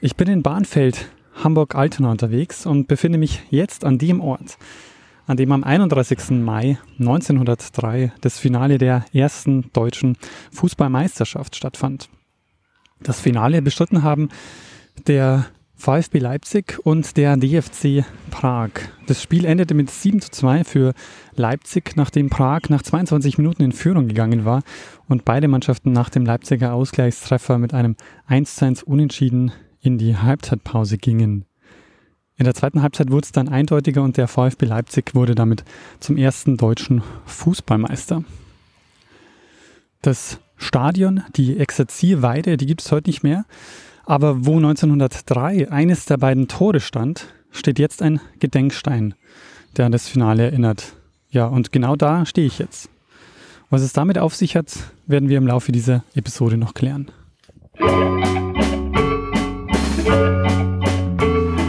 Ich bin in Bahnfeld, Hamburg-Altona unterwegs und befinde mich jetzt an dem Ort, an dem am 31. Mai 1903 das Finale der ersten deutschen Fußballmeisterschaft stattfand. Das Finale bestritten haben der VfB Leipzig und der DFC Prag. Das Spiel endete mit 7 zu 2 für Leipzig, nachdem Prag nach 22 Minuten in Führung gegangen war und beide Mannschaften nach dem Leipziger Ausgleichstreffer mit einem 1 zu 1 Unentschieden in die Halbzeitpause gingen. In der zweiten Halbzeit wurde es dann eindeutiger und der VfB Leipzig wurde damit zum ersten deutschen Fußballmeister. Das Stadion, die Exerzierweide, die gibt es heute nicht mehr. Aber wo 1903 eines der beiden Tore stand, steht jetzt ein Gedenkstein, der an das Finale erinnert. Ja, und genau da stehe ich jetzt. Was es damit auf sich hat, werden wir im Laufe dieser Episode noch klären.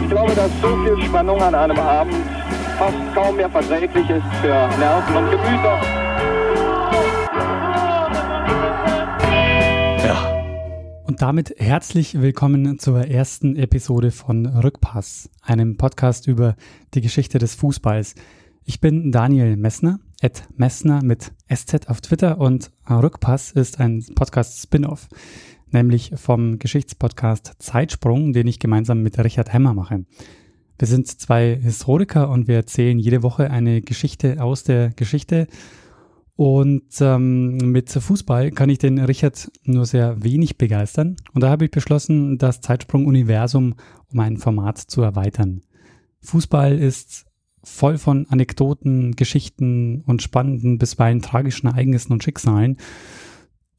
Ich glaube, dass so viel Spannung an einem Abend fast kaum mehr verträglich ist für Nerven und Gemüter. Und damit herzlich willkommen zur ersten Episode von Rückpass, einem Podcast über die Geschichte des Fußballs. Ich bin Daniel Messner, at Messner mit SZ auf Twitter und Rückpass ist ein Podcast-Spin-off, nämlich vom Geschichtspodcast Zeitsprung, den ich gemeinsam mit Richard Hemmer mache. Wir sind zwei Historiker und wir erzählen jede Woche eine Geschichte aus der Geschichte und ähm, mit Fußball kann ich den Richard nur sehr wenig begeistern. Und da habe ich beschlossen, das Zeitsprung-Universum um ein Format zu erweitern. Fußball ist voll von Anekdoten, Geschichten und spannenden, bisweilen tragischen Ereignissen und Schicksalen.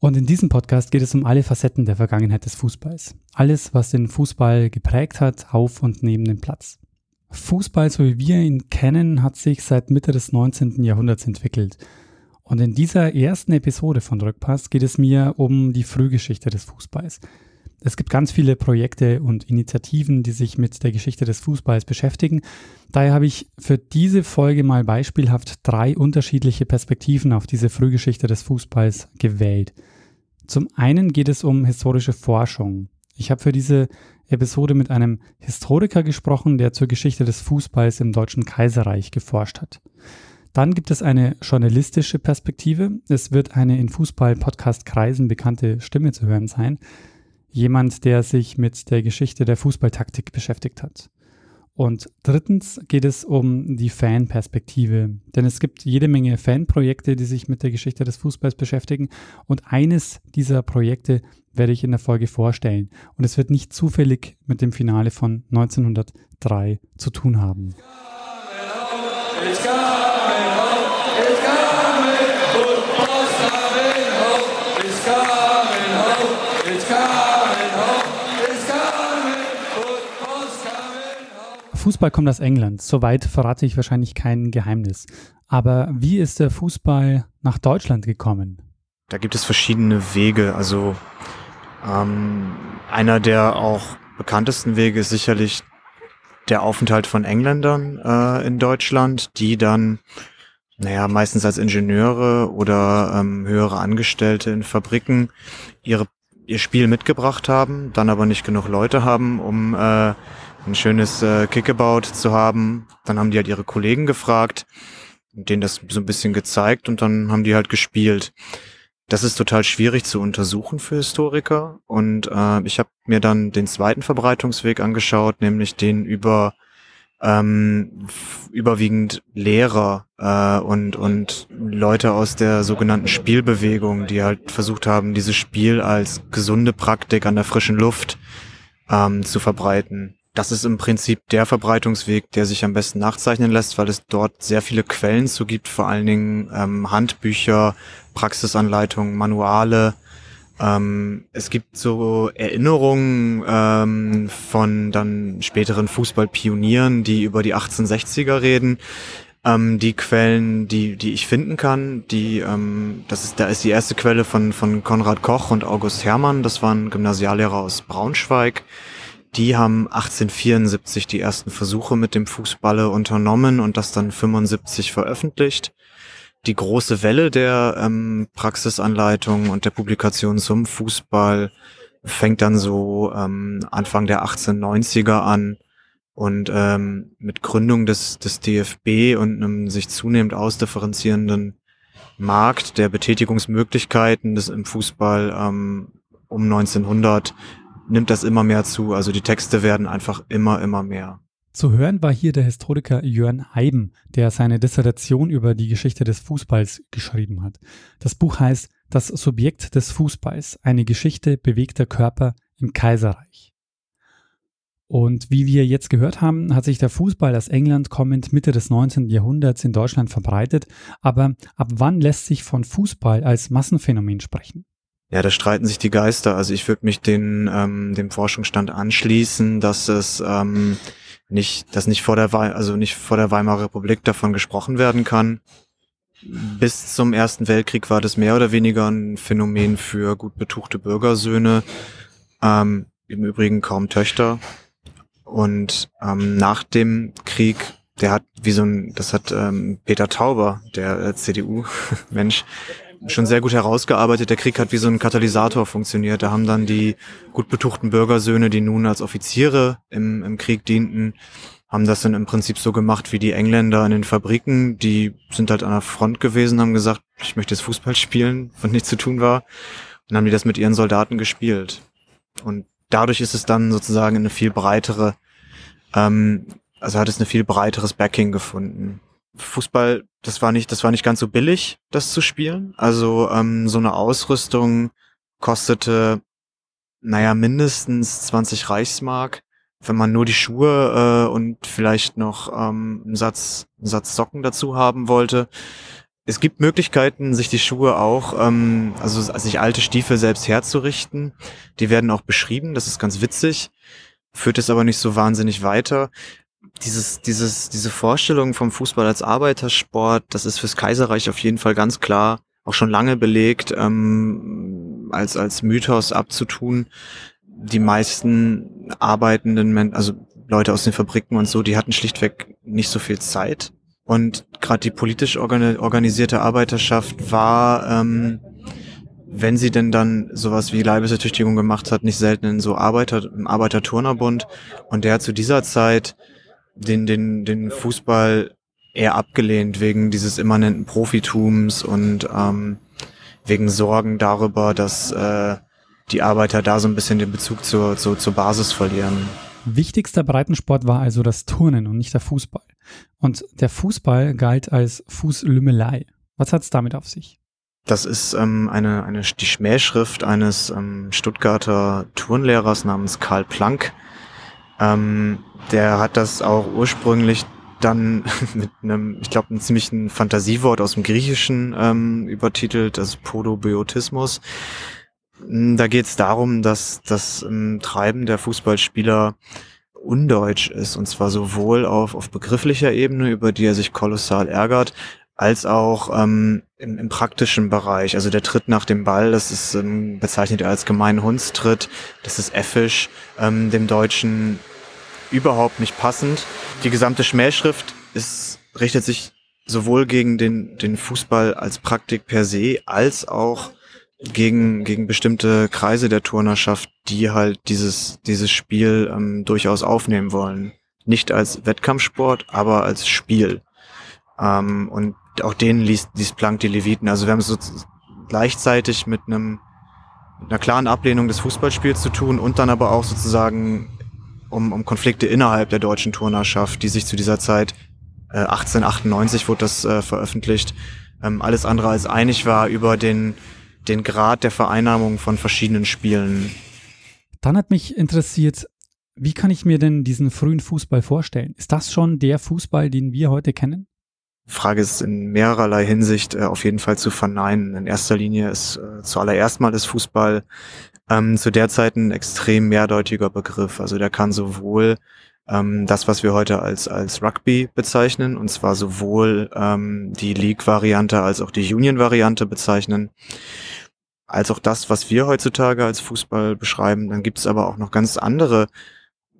Und in diesem Podcast geht es um alle Facetten der Vergangenheit des Fußballs. Alles, was den Fußball geprägt hat, auf und neben dem Platz. Fußball, so wie wir ihn kennen, hat sich seit Mitte des 19. Jahrhunderts entwickelt. Und in dieser ersten Episode von Rückpass geht es mir um die Frühgeschichte des Fußballs. Es gibt ganz viele Projekte und Initiativen, die sich mit der Geschichte des Fußballs beschäftigen. Daher habe ich für diese Folge mal beispielhaft drei unterschiedliche Perspektiven auf diese Frühgeschichte des Fußballs gewählt. Zum einen geht es um historische Forschung. Ich habe für diese Episode mit einem Historiker gesprochen, der zur Geschichte des Fußballs im Deutschen Kaiserreich geforscht hat. Dann gibt es eine journalistische Perspektive. Es wird eine in Fußball-Podcast-Kreisen bekannte Stimme zu hören sein. Jemand, der sich mit der Geschichte der Fußballtaktik beschäftigt hat. Und drittens geht es um die Fanperspektive. Denn es gibt jede Menge Fanprojekte, die sich mit der Geschichte des Fußballs beschäftigen. Und eines dieser Projekte werde ich in der Folge vorstellen. Und es wird nicht zufällig mit dem Finale von 1903 zu tun haben. It's Fußball kommt aus England. Soweit verrate ich wahrscheinlich kein Geheimnis. Aber wie ist der Fußball nach Deutschland gekommen? Da gibt es verschiedene Wege. Also ähm, einer der auch bekanntesten Wege ist sicherlich der Aufenthalt von Engländern äh, in Deutschland, die dann naja, meistens als Ingenieure oder ähm, höhere Angestellte in Fabriken ihre, ihr Spiel mitgebracht haben, dann aber nicht genug Leute haben, um äh, ein schönes äh, Kickabout zu haben. Dann haben die halt ihre Kollegen gefragt, denen das so ein bisschen gezeigt und dann haben die halt gespielt. Das ist total schwierig zu untersuchen für Historiker und äh, ich habe mir dann den zweiten Verbreitungsweg angeschaut, nämlich den über ähm, überwiegend Lehrer äh, und, und Leute aus der sogenannten Spielbewegung, die halt versucht haben, dieses Spiel als gesunde Praktik an der frischen Luft ähm, zu verbreiten. Das ist im Prinzip der Verbreitungsweg, der sich am besten nachzeichnen lässt, weil es dort sehr viele Quellen zu gibt, vor allen Dingen ähm, Handbücher, Praxisanleitungen, Manuale, ähm, es gibt so Erinnerungen ähm, von dann späteren Fußballpionieren, die über die 1860er reden. Ähm, die Quellen, die, die ich finden kann, die, ähm, das ist, da ist die erste Quelle von, von Konrad Koch und August Hermann. Das waren Gymnasiallehrer aus Braunschweig. Die haben 1874 die ersten Versuche mit dem Fußballe unternommen und das dann 75 veröffentlicht. Die große Welle der ähm, Praxisanleitung und der Publikation zum Fußball fängt dann so ähm, Anfang der 1890er an und ähm, mit Gründung des, des DFB und einem sich zunehmend ausdifferenzierenden Markt der Betätigungsmöglichkeiten des im Fußball ähm, um 1900 nimmt das immer mehr zu. Also die Texte werden einfach immer, immer mehr. Zu hören war hier der Historiker Jörn Heiben, der seine Dissertation über die Geschichte des Fußballs geschrieben hat. Das Buch heißt Das Subjekt des Fußballs, eine Geschichte bewegter Körper im Kaiserreich. Und wie wir jetzt gehört haben, hat sich der Fußball aus England kommend Mitte des 19. Jahrhunderts in Deutschland verbreitet. Aber ab wann lässt sich von Fußball als Massenphänomen sprechen? Ja, da streiten sich die Geister. Also ich würde mich den, ähm, dem Forschungsstand anschließen, dass es ähm, nicht, dass nicht vor der Wei also nicht vor der Weimarer Republik davon gesprochen werden kann. Bis zum Ersten Weltkrieg war das mehr oder weniger ein Phänomen für gut betuchte Bürgersöhne, ähm, im Übrigen kaum Töchter. Und ähm, nach dem Krieg, der hat wie so ein, das hat ähm, Peter Tauber, der äh, CDU-Mensch, schon sehr gut herausgearbeitet. Der Krieg hat wie so ein Katalysator funktioniert. Da haben dann die gut betuchten Bürgersöhne, die nun als Offiziere im, im Krieg dienten, haben das dann im Prinzip so gemacht wie die Engländer in den Fabriken. Die sind halt an der Front gewesen, haben gesagt, ich möchte jetzt Fußball spielen, was nichts zu tun war. Und dann haben die das mit ihren Soldaten gespielt. Und dadurch ist es dann sozusagen eine viel breitere, ähm, also hat es eine viel breiteres Backing gefunden. Fußball, das war nicht, das war nicht ganz so billig, das zu spielen. Also ähm, so eine Ausrüstung kostete, naja, mindestens 20 Reichsmark. Wenn man nur die Schuhe äh, und vielleicht noch ähm, einen, Satz, einen Satz Socken dazu haben wollte. Es gibt Möglichkeiten, sich die Schuhe auch, ähm, also sich alte Stiefel selbst herzurichten. Die werden auch beschrieben, das ist ganz witzig, führt es aber nicht so wahnsinnig weiter dieses, dieses, diese Vorstellung vom Fußball als Arbeitersport, das ist fürs Kaiserreich auf jeden Fall ganz klar auch schon lange belegt, ähm, als, als Mythos abzutun. Die meisten arbeitenden, also Leute aus den Fabriken und so, die hatten schlichtweg nicht so viel Zeit. Und gerade die politisch organisierte Arbeiterschaft war, ähm, wenn sie denn dann sowas wie Leibesertüchtigung gemacht hat, nicht selten in so Arbeiter, im Arbeiterturnerbund. Und der hat zu dieser Zeit den, den, den Fußball eher abgelehnt wegen dieses immanenten Profitums und ähm, wegen Sorgen darüber, dass äh, die Arbeiter da so ein bisschen den Bezug zur, zur, zur Basis verlieren. Wichtigster Breitensport war also das Turnen und nicht der Fußball. Und der Fußball galt als Fußlümmelei. Was hat es damit auf sich? Das ist ähm, eine, eine, die Schmähschrift eines ähm, Stuttgarter Turnlehrers namens Karl Planck, ähm, der hat das auch ursprünglich dann mit einem, ich glaube, einem ziemlichen Fantasiewort aus dem Griechischen ähm, übertitelt, das Podobiotismus. Hm, da geht es darum, dass das ähm, Treiben der Fußballspieler undeutsch ist, und zwar sowohl auf, auf begrifflicher Ebene, über die er sich kolossal ärgert, als auch ähm, im, im praktischen Bereich. Also der Tritt nach dem Ball, das ist ähm, bezeichnet er als gemeinen Hundstritt, das ist effisch, ähm, dem Deutschen überhaupt nicht passend. Die gesamte Schmähschrift ist, richtet sich sowohl gegen den, den Fußball als Praktik per se, als auch gegen, gegen bestimmte Kreise der Turnerschaft, die halt dieses, dieses Spiel ähm, durchaus aufnehmen wollen. Nicht als Wettkampfsport, aber als Spiel. Ähm, und auch denen liest, liest Planck die Leviten. Also wir haben es so gleichzeitig mit einem einer klaren Ablehnung des Fußballspiels zu tun und dann aber auch sozusagen um, um Konflikte innerhalb der deutschen Turnerschaft, die sich zu dieser Zeit, äh, 1898 wurde das äh, veröffentlicht, ähm, alles andere als einig war über den, den Grad der Vereinnahmung von verschiedenen Spielen. Dann hat mich interessiert, wie kann ich mir denn diesen frühen Fußball vorstellen? Ist das schon der Fußball, den wir heute kennen? Frage ist in mehrerlei Hinsicht äh, auf jeden Fall zu verneinen. In erster Linie ist äh, zuallererst mal das Fußball ähm, zu der Zeit ein extrem mehrdeutiger Begriff. Also der kann sowohl ähm, das, was wir heute als, als Rugby bezeichnen, und zwar sowohl ähm, die League-Variante als auch die Union-Variante bezeichnen, als auch das, was wir heutzutage als Fußball beschreiben. Dann gibt es aber auch noch ganz andere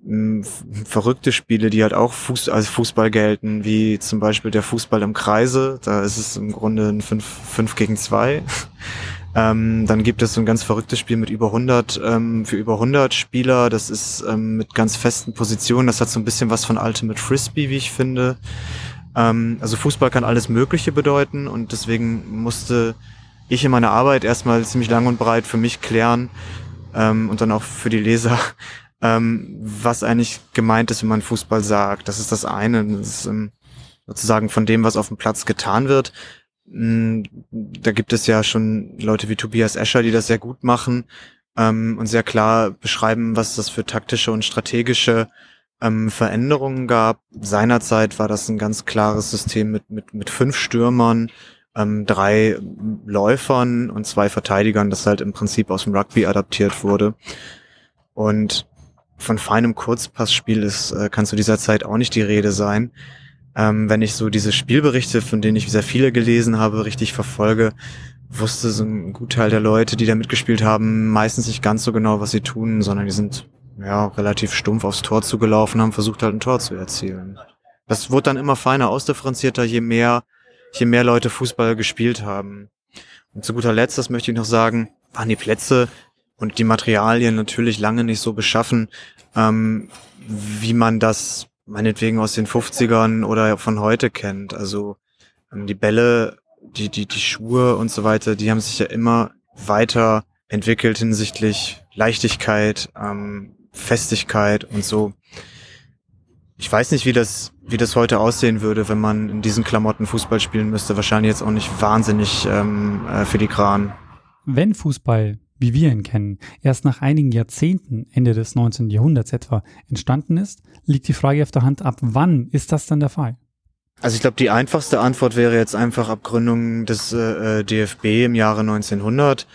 mh, verrückte Spiele, die halt auch Fuß, als Fußball gelten, wie zum Beispiel der Fußball im Kreise. Da ist es im Grunde ein 5, 5 gegen 2. Ähm, dann gibt es so ein ganz verrücktes Spiel mit über 100, ähm, für über 100 Spieler. Das ist ähm, mit ganz festen Positionen. Das hat so ein bisschen was von Ultimate Frisbee, wie ich finde. Ähm, also Fußball kann alles Mögliche bedeuten und deswegen musste ich in meiner Arbeit erstmal ziemlich lang und breit für mich klären ähm, und dann auch für die Leser, ähm, was eigentlich gemeint ist, wenn man Fußball sagt. Das ist das eine. Das ist, sozusagen von dem, was auf dem Platz getan wird. Mm, da gibt es ja schon Leute wie Tobias Escher, die das sehr gut machen ähm, und sehr klar beschreiben, was das für taktische und strategische ähm, Veränderungen gab. Seinerzeit war das ein ganz klares System mit, mit, mit fünf Stürmern, ähm, drei Läufern und zwei Verteidigern, das halt im Prinzip aus dem Rugby adaptiert wurde. Und von feinem Kurzpassspiel ist, äh, kann zu dieser Zeit auch nicht die Rede sein. Ähm, wenn ich so diese Spielberichte, von denen ich sehr viele gelesen habe, richtig verfolge, wusste so ein Gutteil der Leute, die da mitgespielt haben, meistens nicht ganz so genau, was sie tun, sondern die sind ja relativ stumpf aufs Tor zugelaufen, haben versucht halt ein Tor zu erzielen. Das wurde dann immer feiner ausdifferenzierter, je mehr, je mehr Leute Fußball gespielt haben. Und zu guter Letzt, das möchte ich noch sagen, waren die Plätze und die Materialien natürlich lange nicht so beschaffen, ähm, wie man das meinetwegen aus den 50ern oder von heute kennt. Also ähm, die Bälle, die, die, die Schuhe und so weiter, die haben sich ja immer weiter entwickelt hinsichtlich Leichtigkeit, ähm, Festigkeit und so. Ich weiß nicht, wie das, wie das heute aussehen würde, wenn man in diesen Klamotten Fußball spielen müsste. Wahrscheinlich jetzt auch nicht wahnsinnig ähm, äh, filigran. Wenn Fußball wie wir ihn kennen, erst nach einigen Jahrzehnten, Ende des 19. Jahrhunderts etwa, entstanden ist, liegt die Frage auf der Hand, ab wann ist das dann der Fall? Also ich glaube, die einfachste Antwort wäre jetzt einfach Abgründung des äh, äh DFB im Jahre 1900.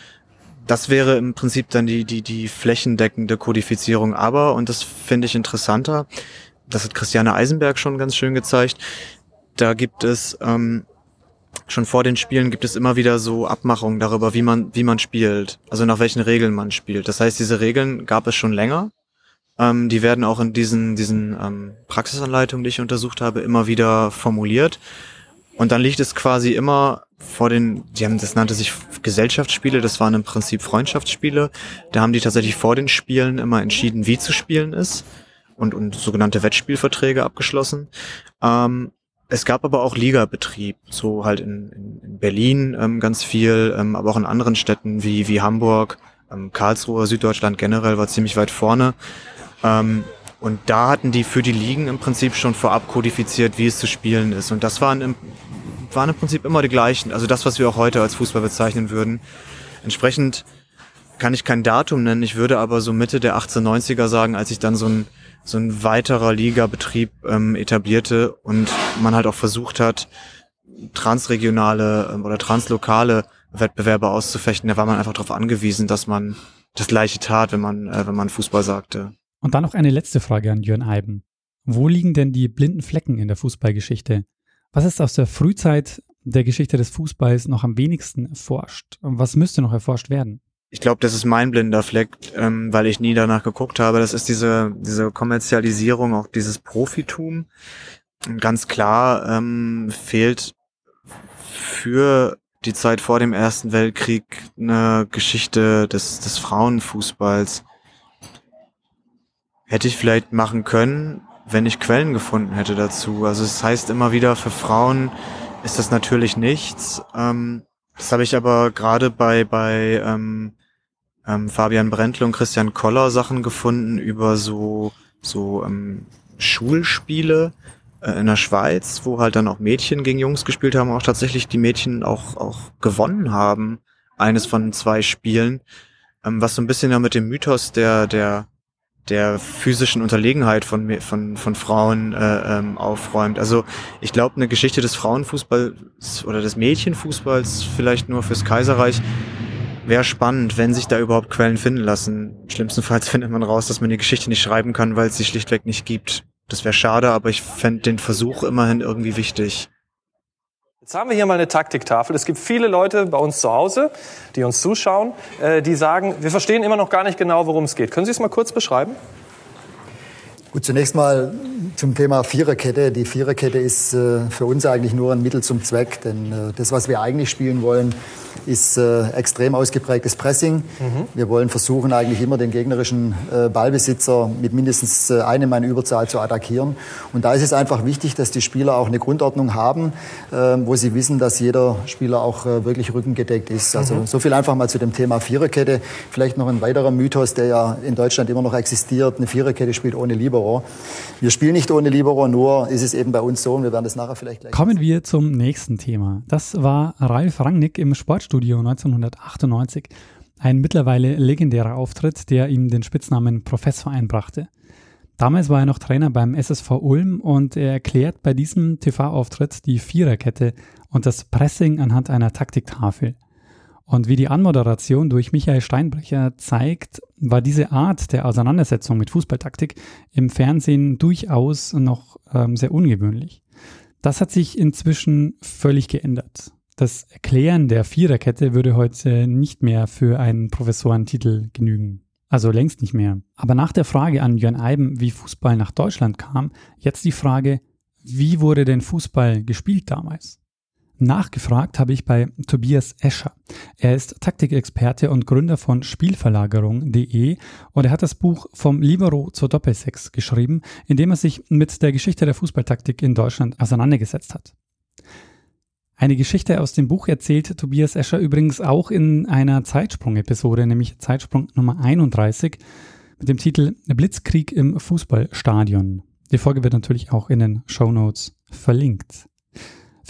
Das wäre im Prinzip dann die, die, die flächendeckende Kodifizierung. Aber, und das finde ich interessanter, das hat Christiane Eisenberg schon ganz schön gezeigt, da gibt es ähm, schon vor den Spielen gibt es immer wieder so Abmachungen darüber, wie man, wie man spielt, also nach welchen Regeln man spielt. Das heißt, diese Regeln gab es schon länger. Ähm, die werden auch in diesen, diesen ähm, Praxisanleitungen, die ich untersucht habe, immer wieder formuliert. Und dann liegt es quasi immer vor den, die haben, das nannte sich Gesellschaftsspiele, das waren im Prinzip Freundschaftsspiele. Da haben die tatsächlich vor den Spielen immer entschieden, wie zu spielen ist und, und sogenannte Wettspielverträge abgeschlossen. Ähm, es gab aber auch Ligabetrieb, so halt in, in Berlin ähm, ganz viel, ähm, aber auch in anderen Städten wie, wie Hamburg, ähm, Karlsruhe, Süddeutschland generell war ziemlich weit vorne. Ähm, und da hatten die für die Ligen im Prinzip schon vorab kodifiziert, wie es zu spielen ist. Und das waren im, waren im Prinzip immer die gleichen. Also das, was wir auch heute als Fußball bezeichnen würden. Entsprechend kann ich kein Datum nennen. Ich würde aber so Mitte der 1890er sagen, als ich dann so ein so ein weiterer Ligabetrieb ähm, etablierte und man halt auch versucht hat, transregionale ähm, oder translokale Wettbewerbe auszufechten. Da war man einfach darauf angewiesen, dass man das Gleiche tat, wenn man, äh, wenn man Fußball sagte. Und dann noch eine letzte Frage an Jörn Eiben. Wo liegen denn die blinden Flecken in der Fußballgeschichte? Was ist aus der Frühzeit der Geschichte des Fußballs noch am wenigsten erforscht? Was müsste noch erforscht werden? Ich glaube, das ist mein blinder Fleck, ähm, weil ich nie danach geguckt habe. Das ist diese, diese Kommerzialisierung, auch dieses Profitum. Ganz klar ähm, fehlt für die Zeit vor dem Ersten Weltkrieg eine Geschichte des, des Frauenfußballs. Hätte ich vielleicht machen können, wenn ich Quellen gefunden hätte dazu. Also es heißt immer wieder, für Frauen ist das natürlich nichts. Ähm, das habe ich aber gerade bei, bei ähm, ähm, Fabian Brentle und Christian Koller Sachen gefunden über so, so ähm, Schulspiele äh, in der Schweiz, wo halt dann auch Mädchen gegen Jungs gespielt haben, auch tatsächlich die Mädchen auch, auch gewonnen haben, eines von zwei Spielen, ähm, was so ein bisschen ja mit dem Mythos der, der, der physischen Unterlegenheit von, von, von Frauen äh, ähm, aufräumt. Also ich glaube, eine Geschichte des Frauenfußballs oder des Mädchenfußballs vielleicht nur fürs Kaiserreich wäre spannend, wenn sich da überhaupt Quellen finden lassen. Schlimmstenfalls findet man raus, dass man die Geschichte nicht schreiben kann, weil es sie schlichtweg nicht gibt. Das wäre schade, aber ich fände den Versuch immerhin irgendwie wichtig. Jetzt haben wir hier mal eine Taktiktafel. Es gibt viele Leute bei uns zu Hause, die uns zuschauen, äh, die sagen, wir verstehen immer noch gar nicht genau, worum es geht. Können Sie es mal kurz beschreiben? Gut, zunächst mal zum Thema Viererkette. Die Viererkette ist äh, für uns eigentlich nur ein Mittel zum Zweck, denn äh, das, was wir eigentlich spielen wollen, ist äh, extrem ausgeprägtes Pressing. Mhm. Wir wollen versuchen, eigentlich immer den gegnerischen äh, Ballbesitzer mit mindestens äh, einem Mann Überzahl zu attackieren. Und da ist es einfach wichtig, dass die Spieler auch eine Grundordnung haben, äh, wo sie wissen, dass jeder Spieler auch äh, wirklich rückengedeckt ist. Also mhm. so viel einfach mal zu dem Thema Viererkette. Vielleicht noch ein weiterer Mythos, der ja in Deutschland immer noch existiert. Eine Viererkette spielt ohne Libero. Wir spielen nicht ohne Libero, nur ist es eben bei uns so und wir werden das nachher vielleicht gleich Kommen wir zum nächsten Thema. Das war Ralf Rangnick im Sportstudio Studio 1998 ein mittlerweile legendärer Auftritt, der ihm den Spitznamen Professor einbrachte. Damals war er noch Trainer beim SSV Ulm und er erklärt bei diesem TV-Auftritt die Viererkette und das Pressing anhand einer Taktiktafel. Und wie die Anmoderation durch Michael Steinbrecher zeigt, war diese Art der Auseinandersetzung mit Fußballtaktik im Fernsehen durchaus noch ähm, sehr ungewöhnlich. Das hat sich inzwischen völlig geändert. Das Erklären der Viererkette würde heute nicht mehr für einen Professorentitel genügen. Also längst nicht mehr. Aber nach der Frage an Jörn Eiben, wie Fußball nach Deutschland kam, jetzt die Frage, wie wurde denn Fußball gespielt damals? Nachgefragt habe ich bei Tobias Escher. Er ist Taktikexperte und Gründer von Spielverlagerung.de und er hat das Buch Vom Libero zur Doppelsex geschrieben, in dem er sich mit der Geschichte der Fußballtaktik in Deutschland auseinandergesetzt hat. Eine Geschichte aus dem Buch erzählt Tobias Escher übrigens auch in einer Zeitsprung-Episode, nämlich Zeitsprung Nummer 31 mit dem Titel Blitzkrieg im Fußballstadion. Die Folge wird natürlich auch in den Show Notes verlinkt.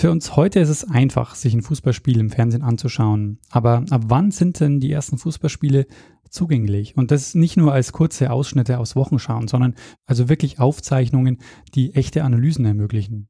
Für uns heute ist es einfach, sich ein Fußballspiel im Fernsehen anzuschauen. Aber ab wann sind denn die ersten Fußballspiele zugänglich? Und das nicht nur als kurze Ausschnitte aus Wochenschauen, sondern also wirklich Aufzeichnungen, die echte Analysen ermöglichen.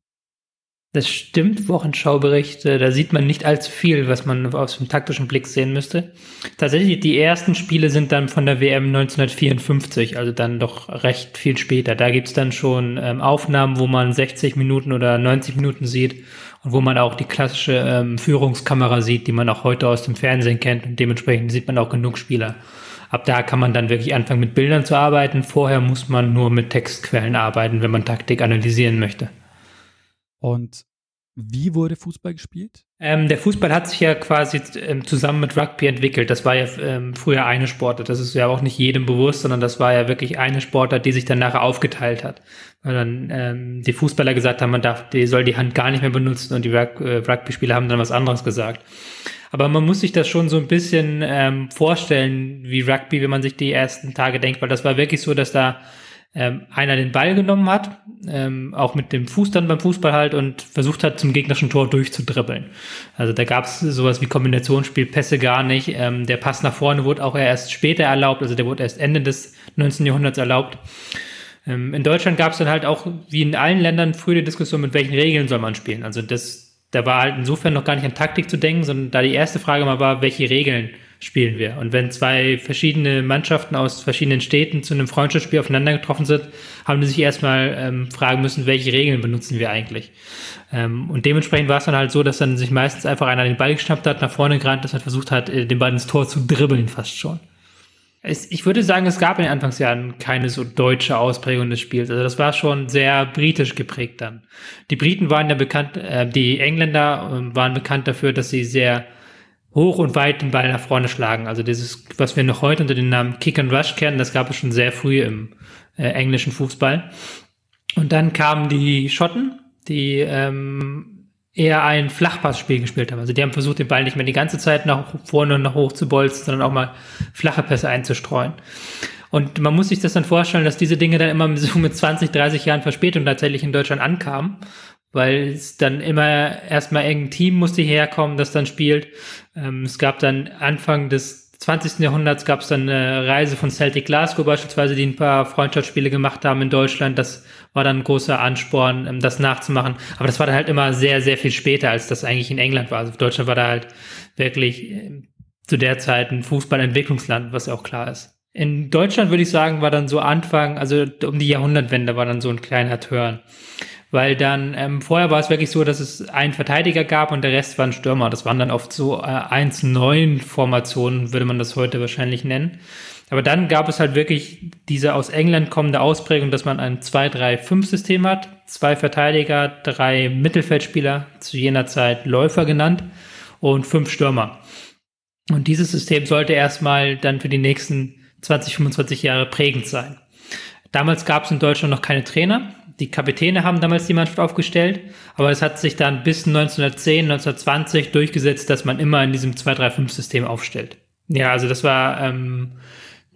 Das stimmt, Wochenschauberichte, da sieht man nicht allzu viel, was man aus dem taktischen Blick sehen müsste. Tatsächlich, die ersten Spiele sind dann von der WM 1954, also dann doch recht viel später. Da gibt's dann schon ähm, Aufnahmen, wo man 60 Minuten oder 90 Minuten sieht wo man auch die klassische ähm, Führungskamera sieht, die man auch heute aus dem Fernsehen kennt und dementsprechend sieht man auch genug Spieler. Ab da kann man dann wirklich anfangen, mit Bildern zu arbeiten. Vorher muss man nur mit Textquellen arbeiten, wenn man Taktik analysieren möchte. Und wie wurde Fußball gespielt? Ähm, der Fußball hat sich ja quasi ähm, zusammen mit Rugby entwickelt. Das war ja ähm, früher eine Sportart. Das ist ja auch nicht jedem bewusst, sondern das war ja wirklich eine Sportart, die sich dann nachher aufgeteilt hat. Weil dann ähm, die Fußballer gesagt haben, man darf, die soll die Hand gar nicht mehr benutzen und die äh, Rugby-Spieler haben dann was anderes gesagt. Aber man muss sich das schon so ein bisschen ähm, vorstellen, wie Rugby, wenn man sich die ersten Tage denkt, weil das war wirklich so, dass da ähm, einer den Ball genommen hat, ähm, auch mit dem Fuß dann beim Fußball halt und versucht hat, zum gegnerischen Tor durchzudribbeln. Also da gab es sowas wie Kombinationsspiel, Pässe gar nicht. Ähm, der Pass nach vorne wurde auch erst später erlaubt, also der wurde erst Ende des 19. Jahrhunderts erlaubt. Ähm, in Deutschland gab es dann halt auch, wie in allen Ländern, früher die Diskussion, mit welchen Regeln soll man spielen. Also das, da war halt insofern noch gar nicht an Taktik zu denken, sondern da die erste Frage mal war, welche Regeln spielen wir. Und wenn zwei verschiedene Mannschaften aus verschiedenen Städten zu einem Freundschaftsspiel aufeinander getroffen sind, haben die sich erstmal ähm, fragen müssen, welche Regeln benutzen wir eigentlich. Ähm, und dementsprechend war es dann halt so, dass dann sich meistens einfach einer den Ball geschnappt hat, nach vorne gerannt ist und versucht hat, äh, den Ball ins Tor zu dribbeln fast schon. Es, ich würde sagen, es gab in den Anfangsjahren keine so deutsche Ausprägung des Spiels. Also das war schon sehr britisch geprägt dann. Die Briten waren ja bekannt, äh, die Engländer äh, waren bekannt dafür, dass sie sehr hoch und weit den Ball nach vorne schlagen. Also dieses, was wir noch heute unter dem Namen Kick and Rush kennen, das gab es schon sehr früh im äh, englischen Fußball. Und dann kamen die Schotten, die ähm, eher ein Flachpassspiel gespielt haben. Also die haben versucht, den Ball nicht mehr die ganze Zeit nach vorne und nach hoch zu bolzen, sondern auch mal flache Pässe einzustreuen. Und man muss sich das dann vorstellen, dass diese Dinge dann immer so mit 20, 30 Jahren Verspätung tatsächlich in Deutschland ankamen weil es dann immer erstmal irgendein Team musste herkommen, das dann spielt. Ähm, es gab dann Anfang des 20. Jahrhunderts gab es dann eine Reise von Celtic Glasgow beispielsweise, die ein paar Freundschaftsspiele gemacht haben in Deutschland. Das war dann ein großer Ansporn, ähm, das nachzumachen. Aber das war dann halt immer sehr, sehr viel später, als das eigentlich in England war. Also Deutschland war da halt wirklich äh, zu der Zeit ein Fußballentwicklungsland, was auch klar ist. In Deutschland würde ich sagen, war dann so Anfang, also um die Jahrhundertwende war dann so ein kleiner Turn weil dann ähm, vorher war es wirklich so, dass es einen Verteidiger gab und der Rest waren Stürmer. Das waren dann oft so äh, 1-9-Formationen, würde man das heute wahrscheinlich nennen. Aber dann gab es halt wirklich diese aus England kommende Ausprägung, dass man ein 2-3-5-System hat. Zwei Verteidiger, drei Mittelfeldspieler, zu jener Zeit Läufer genannt und fünf Stürmer. Und dieses System sollte erstmal dann für die nächsten 20, 25 Jahre prägend sein. Damals gab es in Deutschland noch keine Trainer. Die Kapitäne haben damals die Mannschaft aufgestellt, aber es hat sich dann bis 1910, 1920 durchgesetzt, dass man immer in diesem 2-3-5-System aufstellt. Ja, also das war ähm,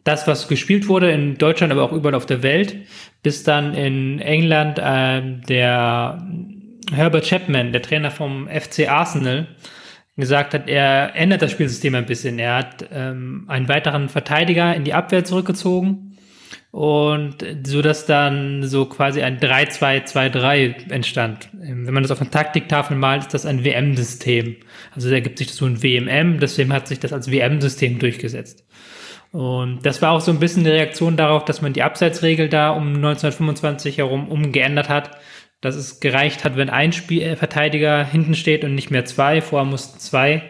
das, was gespielt wurde in Deutschland, aber auch überall auf der Welt, bis dann in England äh, der Herbert Chapman, der Trainer vom FC Arsenal, gesagt hat, er ändert das Spielsystem ein bisschen. Er hat ähm, einen weiteren Verteidiger in die Abwehr zurückgezogen und so dass dann so quasi ein 3-2-2-3 entstand. Ähm, wenn man das auf einer Taktiktafel malt, ist das ein WM-System. Also da gibt sich so ein WMM, deswegen hat sich das als WM-System durchgesetzt. Und das war auch so ein bisschen die Reaktion darauf, dass man die Abseitsregel da um 1925 herum umgeändert hat, dass es gereicht hat, wenn ein Spiel äh, Verteidiger hinten steht und nicht mehr zwei. Vorher mussten zwei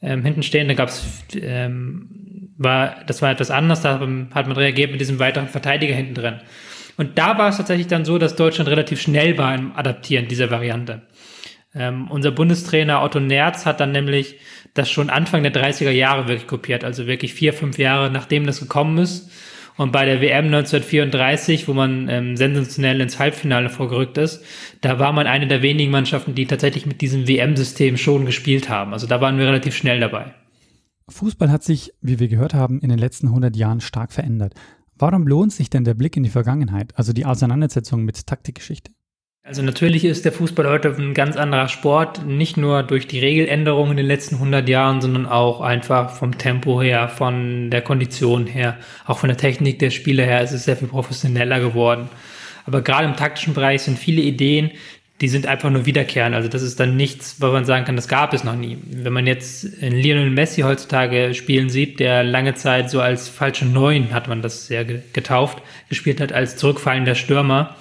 ähm, hinten stehen. Da gab es, ähm, war, das war etwas anders. Da hat man reagiert mit diesem weiteren Verteidiger hinten drin. Und da war es tatsächlich dann so, dass Deutschland relativ schnell war im Adaptieren dieser Variante. Ähm, unser Bundestrainer Otto Nerz hat dann nämlich das schon Anfang der 30er Jahre wirklich kopiert, also wirklich vier, fünf Jahre nachdem das gekommen ist. Und bei der WM 1934, wo man ähm, sensationell ins Halbfinale vorgerückt ist, da war man eine der wenigen Mannschaften, die tatsächlich mit diesem WM-System schon gespielt haben. Also da waren wir relativ schnell dabei. Fußball hat sich, wie wir gehört haben, in den letzten 100 Jahren stark verändert. Warum lohnt sich denn der Blick in die Vergangenheit, also die Auseinandersetzung mit Taktikgeschichte? Also natürlich ist der Fußball heute ein ganz anderer Sport, nicht nur durch die Regeländerungen in den letzten 100 Jahren, sondern auch einfach vom Tempo her, von der Kondition her, auch von der Technik der Spieler her ist es sehr viel professioneller geworden. Aber gerade im taktischen Bereich sind viele Ideen, die sind einfach nur wiederkehren. Also das ist dann nichts, wo man sagen kann, das gab es noch nie. Wenn man jetzt in Lionel Messi heutzutage spielen sieht, der lange Zeit so als falsche Neun, hat man das sehr getauft, gespielt hat als zurückfallender Stürmer,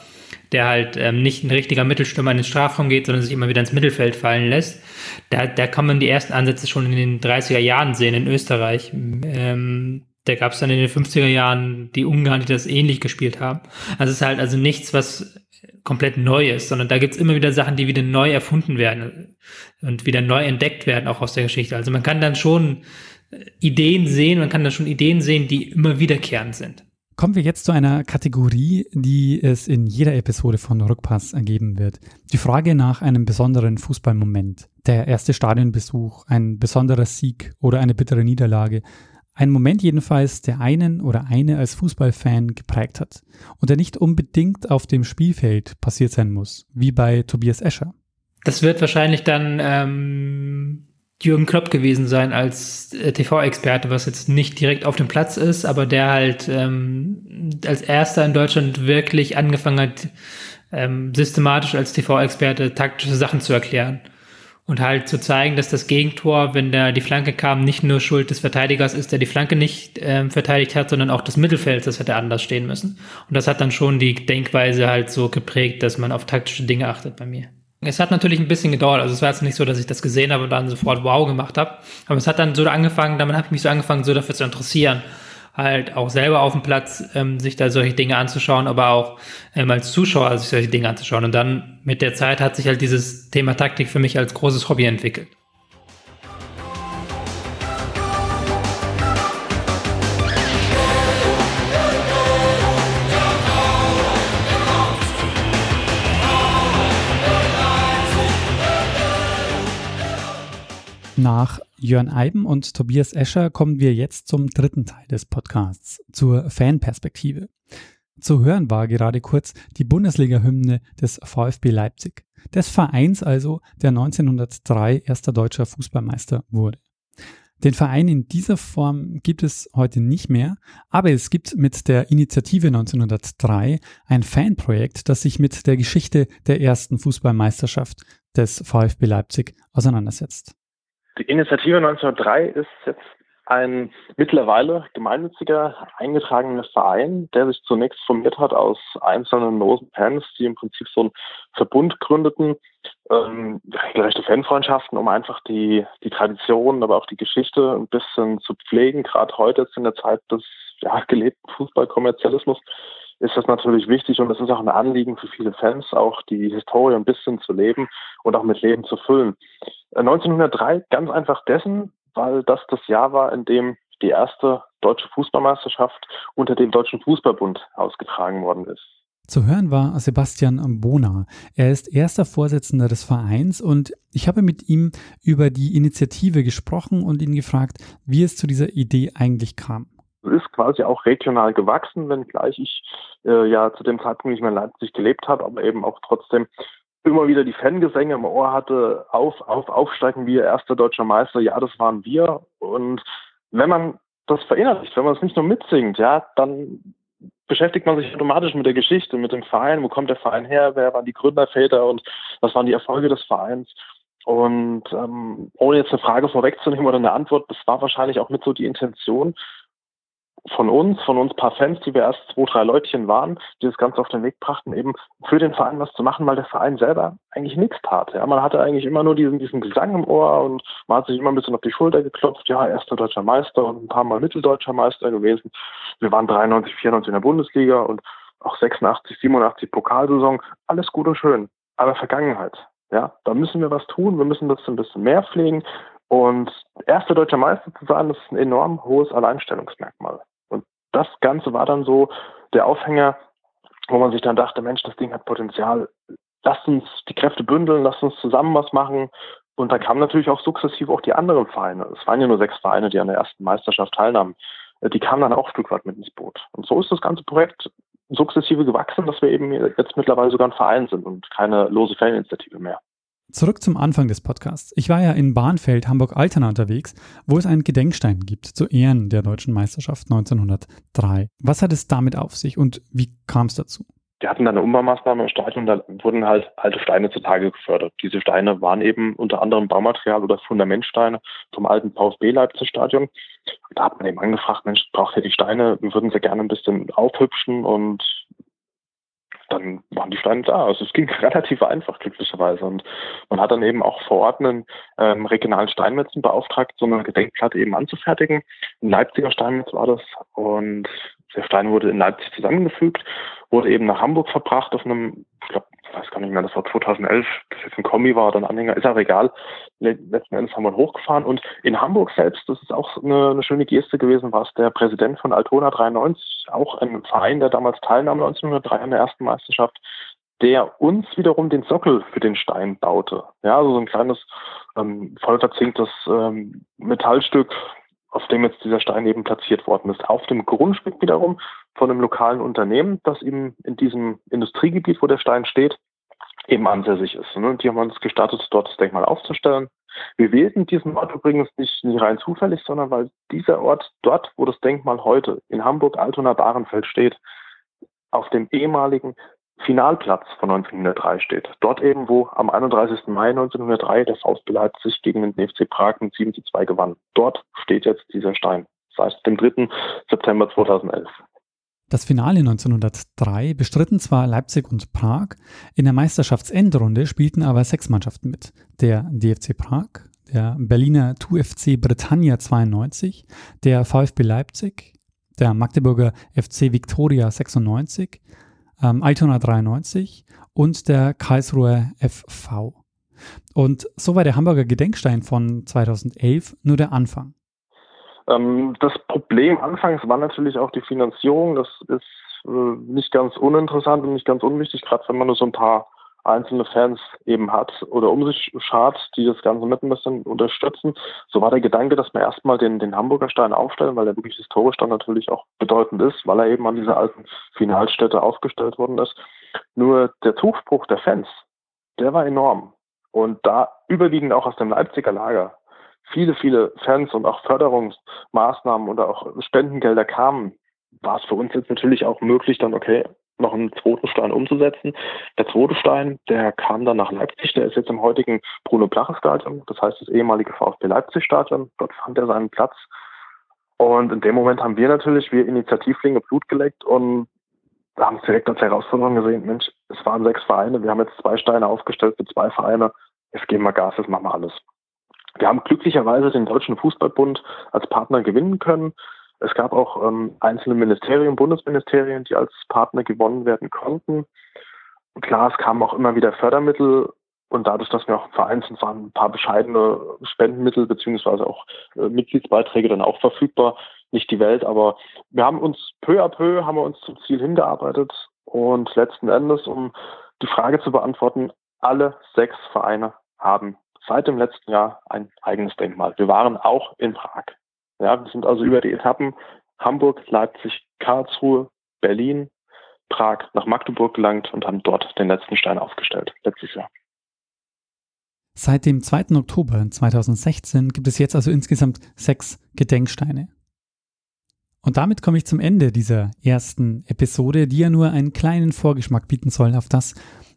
der halt ähm, nicht ein richtiger Mittelstürmer in den Strafraum geht, sondern sich immer wieder ins Mittelfeld fallen lässt. Da, da kann man die ersten Ansätze schon in den 30er Jahren sehen in Österreich. Ähm, da gab es dann in den 50er Jahren die Ungarn, die das ähnlich gespielt haben. Also es ist halt also nichts, was komplett neu ist, sondern da gibt's immer wieder Sachen, die wieder neu erfunden werden und wieder neu entdeckt werden, auch aus der Geschichte. Also man kann dann schon Ideen sehen, man kann dann schon Ideen sehen, die immer wiederkehrend sind. Kommen wir jetzt zu einer Kategorie, die es in jeder Episode von Rückpass ergeben wird. Die Frage nach einem besonderen Fußballmoment. Der erste Stadionbesuch, ein besonderer Sieg oder eine bittere Niederlage. Ein Moment jedenfalls, der einen oder eine als Fußballfan geprägt hat und der nicht unbedingt auf dem Spielfeld passiert sein muss, wie bei Tobias Escher. Das wird wahrscheinlich dann ähm, Jürgen Klopp gewesen sein als äh, TV-Experte, was jetzt nicht direkt auf dem Platz ist, aber der halt ähm, als erster in Deutschland wirklich angefangen hat, ähm, systematisch als TV-Experte taktische Sachen zu erklären. Und halt zu zeigen, dass das Gegentor, wenn da die Flanke kam, nicht nur Schuld des Verteidigers ist, der die Flanke nicht ähm, verteidigt hat, sondern auch des Mittelfelds, das hätte anders stehen müssen. Und das hat dann schon die Denkweise halt so geprägt, dass man auf taktische Dinge achtet bei mir. Es hat natürlich ein bisschen gedauert. Also es war jetzt nicht so, dass ich das gesehen habe und dann sofort wow gemacht habe. Aber es hat dann so angefangen, damit habe ich mich so angefangen, so dafür zu interessieren. Halt auch selber auf dem Platz ähm, sich da solche Dinge anzuschauen, aber auch ähm, als Zuschauer sich solche Dinge anzuschauen. Und dann mit der Zeit hat sich halt dieses Thema Taktik für mich als großes Hobby entwickelt. Nach Jörn Eiben und Tobias Escher kommen wir jetzt zum dritten Teil des Podcasts, zur Fanperspektive. Zu hören war gerade kurz die Bundesliga-Hymne des VfB Leipzig, des Vereins also, der 1903 erster deutscher Fußballmeister wurde. Den Verein in dieser Form gibt es heute nicht mehr, aber es gibt mit der Initiative 1903 ein Fanprojekt, das sich mit der Geschichte der ersten Fußballmeisterschaft des VfB Leipzig auseinandersetzt. Die Initiative 1903 ist jetzt ein mittlerweile gemeinnütziger eingetragener Verein, der sich zunächst formiert hat aus einzelnen losen Fans, die im Prinzip so einen Verbund gründeten, ähm, regelrechte Fanfreundschaften, um einfach die, die Tradition, aber auch die Geschichte ein bisschen zu pflegen, gerade heute jetzt in der Zeit des ja, gelebten Fußballkommerzialismus ist das natürlich wichtig und es ist auch ein Anliegen für viele Fans, auch die Historie ein bisschen zu leben und auch mit Leben zu füllen. 1903 äh, ganz einfach dessen, weil das das Jahr war, in dem die erste deutsche Fußballmeisterschaft unter dem Deutschen Fußballbund ausgetragen worden ist. Zu hören war Sebastian Bona. Er ist erster Vorsitzender des Vereins und ich habe mit ihm über die Initiative gesprochen und ihn gefragt, wie es zu dieser Idee eigentlich kam. Es ist quasi auch regional gewachsen, wenngleich ich äh, ja zu dem Zeitpunkt nicht mehr in Leipzig gelebt habe, aber eben auch trotzdem immer wieder die Fangesänge im Ohr hatte, auf, auf, aufsteigen wir, erster deutscher Meister, ja, das waren wir. Und wenn man das verinnerlicht, wenn man es nicht nur mitsingt, ja, dann beschäftigt man sich automatisch mit der Geschichte, mit dem Verein, wo kommt der Verein her, wer waren die Gründerväter und was waren die Erfolge des Vereins. Und ähm, ohne jetzt eine Frage vorwegzunehmen oder eine Antwort, das war wahrscheinlich auch mit so die Intention, von uns, von uns paar Fans, die wir erst zwei, drei Leutchen waren, die das Ganze auf den Weg brachten, eben für den Verein was zu machen, weil der Verein selber eigentlich nichts tat. Ja, man hatte eigentlich immer nur diesen, diesen Gesang im Ohr und man hat sich immer ein bisschen auf die Schulter geklopft. Ja, erster deutscher Meister und ein paar Mal mitteldeutscher Meister gewesen. Wir waren 93, 94 in der Bundesliga und auch 86, 87 Pokalsaison. Alles gut und schön. Aber Vergangenheit. Ja, da müssen wir was tun. Wir müssen das ein bisschen mehr pflegen. Und erster deutscher Meister zu sein, das ist ein enorm hohes Alleinstellungsmerkmal das Ganze war dann so der Aufhänger, wo man sich dann dachte, Mensch, das Ding hat Potenzial. Lasst uns die Kräfte bündeln, lasst uns zusammen was machen. Und dann kamen natürlich auch sukzessive auch die anderen Vereine. Es waren ja nur sechs Vereine, die an der ersten Meisterschaft teilnahmen. Äh, die kamen dann auch ein Stück weit mit ins Boot. Und so ist das ganze Projekt sukzessive gewachsen, dass wir eben jetzt mittlerweile sogar ein Verein sind und keine lose Faninitiative mehr. Zurück zum Anfang des Podcasts. Ich war ja in Bahnfeld, Hamburg-Altena unterwegs, wo es einen Gedenkstein gibt zu Ehren der deutschen Meisterschaft 1903. Was hat es damit auf sich und wie kam es dazu? Wir hatten dann eine Umbaumaßnahme im Stadion, da wurden halt alte Steine zutage gefördert. Diese Steine waren eben unter anderem Baumaterial oder Fundamentsteine vom alten VfB Leipzig Stadion. Da hat man eben angefragt, Mensch, braucht ihr die Steine? Wir würden sie gerne ein bisschen aufhübschen und dann waren die Steine da. Also es ging relativ einfach, glücklicherweise. Und man hat dann eben auch vor Ort einen ähm, regionalen Steinmetzen beauftragt, so eine Gedenkplatte eben anzufertigen. Ein Leipziger Steinmetz war das. Und der Stein wurde in Leipzig zusammengefügt, wurde eben nach Hamburg verbracht auf einem, ich glaube, ich weiß gar nicht mehr, das war 2011, das jetzt ein Kombi war oder ein Anhänger, ist auch egal. Letzten Endes haben wir ihn hochgefahren und in Hamburg selbst, das ist auch eine, eine schöne Geste gewesen, war es der Präsident von Altona 93, auch ein Verein, der damals teilnahm 1903 an der ersten Meisterschaft, der uns wiederum den Sockel für den Stein baute. Ja, also so ein kleines ähm, voll verzinktes ähm, Metallstück, auf dem jetzt dieser Stein eben platziert worden ist. Auf dem Grundstück wiederum von einem lokalen Unternehmen, das eben in diesem Industriegebiet, wo der Stein steht, eben ansässig ist. Und ne? die haben uns gestartet, dort das Denkmal aufzustellen. Wir wählten diesen Ort übrigens nicht, nicht rein zufällig, sondern weil dieser Ort dort, wo das Denkmal heute in Hamburg-Altona-Bahrenfeld steht, auf dem ehemaligen Finalplatz von 1903 steht. Dort eben, wo am 31. Mai 1903 der VfB Leipzig gegen den FC Prag mit 7 zu 2 gewann. Dort steht jetzt dieser Stein. Seit dem 3. September 2011. Das Finale 1903 bestritten zwar Leipzig und Prag, in der Meisterschaftsendrunde spielten aber sechs Mannschaften mit. Der DFC Prag, der Berliner TuFC Britannia 92, der VfB Leipzig, der Magdeburger FC Victoria 96, ähm, Altona 93 und der Karlsruher FV. Und so war der Hamburger Gedenkstein von 2011 nur der Anfang. Ähm, das Problem anfangs war natürlich auch die Finanzierung. Das ist äh, nicht ganz uninteressant und nicht ganz unwichtig, gerade wenn man nur so ein paar einzelne Fans eben hat oder um sich schart, die das Ganze mit ein bisschen unterstützen. So war der Gedanke, dass wir erstmal den, den Hamburger Stein aufstellen, weil er wirklich historisch dann natürlich auch bedeutend ist, weil er eben an dieser alten Finalstätte aufgestellt worden ist. Nur der Zuspruch der Fans, der war enorm. Und da überwiegend auch aus dem Leipziger Lager viele, viele Fans und auch Förderungsmaßnahmen oder auch Spendengelder kamen, war es für uns jetzt natürlich auch möglich, dann, okay, noch einen zweiten Stein umzusetzen. Der zweite Stein, der kam dann nach Leipzig, der ist jetzt im heutigen Bruno-Plache-Stadion, das heißt das ehemalige VfB Leipzig-Stadion. Dort fand er seinen Platz. Und in dem Moment haben wir natürlich, wir Initiativlinge, Blut geleckt und haben es direkt als Herausforderung gesehen, Mensch, es waren sechs Vereine, wir haben jetzt zwei Steine aufgestellt für zwei Vereine, jetzt geben wir Gas, jetzt machen wir alles. Wir haben glücklicherweise den Deutschen Fußballbund als Partner gewinnen können. Es gab auch ähm, einzelne Ministerien, Bundesministerien, die als Partner gewonnen werden konnten. klar, es kamen auch immer wieder Fördermittel und dadurch, dass wir auch ein Verein sind, waren ein paar bescheidene Spendenmittel beziehungsweise auch äh, Mitgliedsbeiträge dann auch verfügbar. Nicht die Welt, aber wir haben uns peu à peu haben wir uns zum Ziel hingearbeitet und letzten Endes, um die Frage zu beantworten, alle sechs Vereine haben seit dem letzten Jahr ein eigenes Denkmal. Wir waren auch in Prag. Ja, wir sind also über die Etappen Hamburg, Leipzig, Karlsruhe, Berlin, Prag nach Magdeburg gelangt und haben dort den letzten Stein aufgestellt, letztes Jahr. Seit dem 2. Oktober 2016 gibt es jetzt also insgesamt sechs Gedenksteine. Und damit komme ich zum Ende dieser ersten Episode, die ja nur einen kleinen Vorgeschmack bieten soll auf das,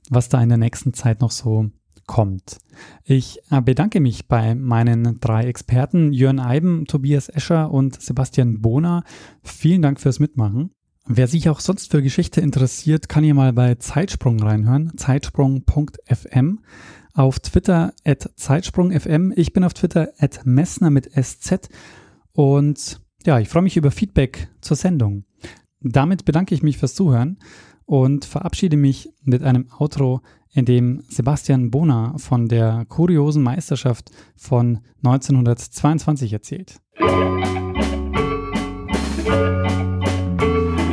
was da in der nächsten Zeit noch so kommt. Ich äh, bedanke mich bei meinen drei Experten, Jörn Eiben, Tobias Escher und Sebastian Bohner. Vielen Dank fürs Mitmachen. Wer sich auch sonst für Geschichte interessiert, kann hier mal bei Zeitsprung reinhören, zeitsprung.fm auf Twitter at zeitsprungfm. Ich bin auf Twitter at messner mit sz und ja, ich freue mich über Feedback zur Sendung. Damit bedanke ich mich fürs Zuhören und verabschiede mich mit einem Outro, in dem Sebastian Bona von der kuriosen Meisterschaft von 1922 erzählt. Ich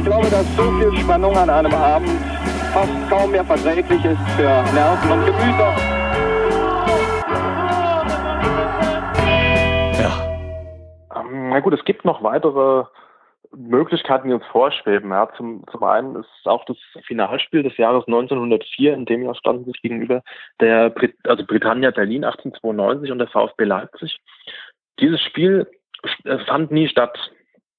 glaube, dass so viel Spannung an einem Abend fast kaum mehr verträglich ist für Nerven und Gemüter. Na gut, es gibt noch weitere Möglichkeiten, die uns vorschweben. Ja, zum, zum einen ist auch das Finalspiel des Jahres 1904, in dem Jahr standen sich gegenüber der Brit also Britannia Berlin 1892 und der VfB Leipzig. Dieses Spiel äh, fand nie statt.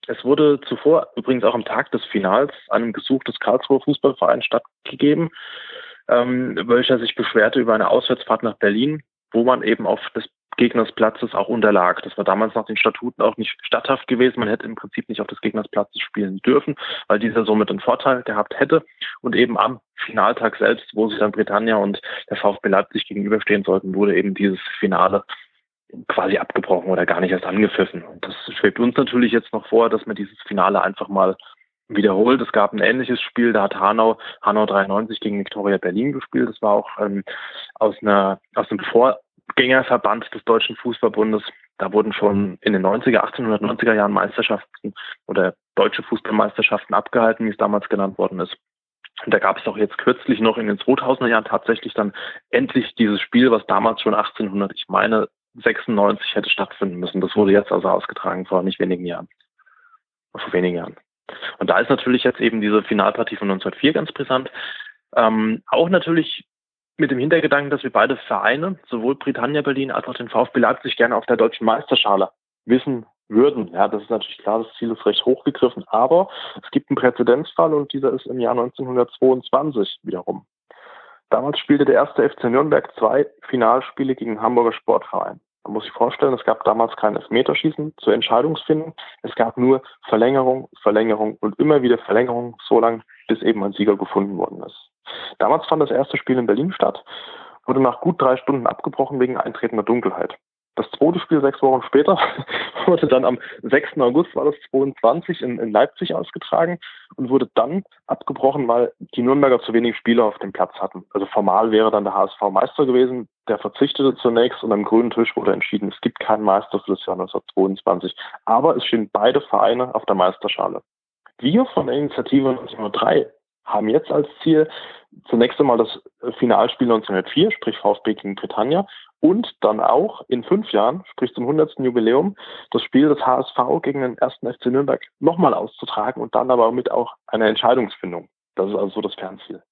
Es wurde zuvor übrigens auch am Tag des Finals einem Gesuch des Karlsruher Fußballvereins stattgegeben, ähm, welcher sich beschwerte über eine Auswärtsfahrt nach Berlin, wo man eben auf das Gegners Platzes auch unterlag. Das war damals nach den Statuten auch nicht statthaft gewesen. Man hätte im Prinzip nicht auf des Gegners Platzes spielen dürfen, weil dieser somit einen Vorteil gehabt hätte. Und eben am Finaltag selbst, wo sich dann Britannia und der VfB Leipzig gegenüberstehen sollten, wurde eben dieses Finale quasi abgebrochen oder gar nicht erst angepfiffen. Und das schwebt uns natürlich jetzt noch vor, dass man dieses Finale einfach mal wiederholt. Es gab ein ähnliches Spiel, da hat Hanau, Hanau 93 gegen Victoria Berlin gespielt. Das war auch ähm, aus einer, aus einem Vor Gängerverband des Deutschen Fußballbundes. Da wurden schon in den 90er, 1890er Jahren Meisterschaften oder deutsche Fußballmeisterschaften abgehalten, wie es damals genannt worden ist. Und da gab es auch jetzt kürzlich noch in den 2000er Jahren tatsächlich dann endlich dieses Spiel, was damals schon 1800, ich meine, 96 hätte stattfinden müssen. Das wurde jetzt also ausgetragen vor nicht wenigen Jahren. Vor wenigen Jahren. Und da ist natürlich jetzt eben diese Finalpartie von 1904 ganz brisant. Ähm, auch natürlich mit dem Hintergedanken, dass wir beide Vereine, sowohl Britannia Berlin als auch den VfB Leipzig, gerne auf der deutschen Meisterschale wissen würden. Ja, das ist natürlich klar, das Ziel ist recht hochgegriffen, aber es gibt einen Präzedenzfall und dieser ist im Jahr 1922 wiederum. Damals spielte der erste FC Nürnberg zwei Finalspiele gegen den Hamburger Sportverein. Man muss sich vorstellen, es gab damals kein Elfmeterschießen zur Entscheidungsfindung. Es gab nur Verlängerung, Verlängerung und immer wieder Verlängerung, so lange, bis eben ein Sieger gefunden worden ist. Damals fand das erste Spiel in Berlin statt, wurde nach gut drei Stunden abgebrochen wegen eintretender Dunkelheit. Das zweite Spiel sechs Wochen später wurde dann am 6. August, war das 22, in, in, Leipzig ausgetragen und wurde dann abgebrochen, weil die Nürnberger zu wenig Spieler auf dem Platz hatten. Also formal wäre dann der HSV Meister gewesen. Der verzichtete zunächst und am grünen Tisch wurde entschieden, es gibt keinen Meister für das Jahr 1922. Aber es stehen beide Vereine auf der Meisterschale. Wir von der Initiative 1903 haben jetzt als Ziel zunächst einmal das Finalspiel 1904, sprich VfB gegen Britannia, und dann auch in fünf Jahren, sprich zum 100. Jubiläum, das Spiel des HSV gegen den ersten FC Nürnberg nochmal auszutragen und dann aber mit auch einer Entscheidungsfindung. Das ist also so das Fernziel.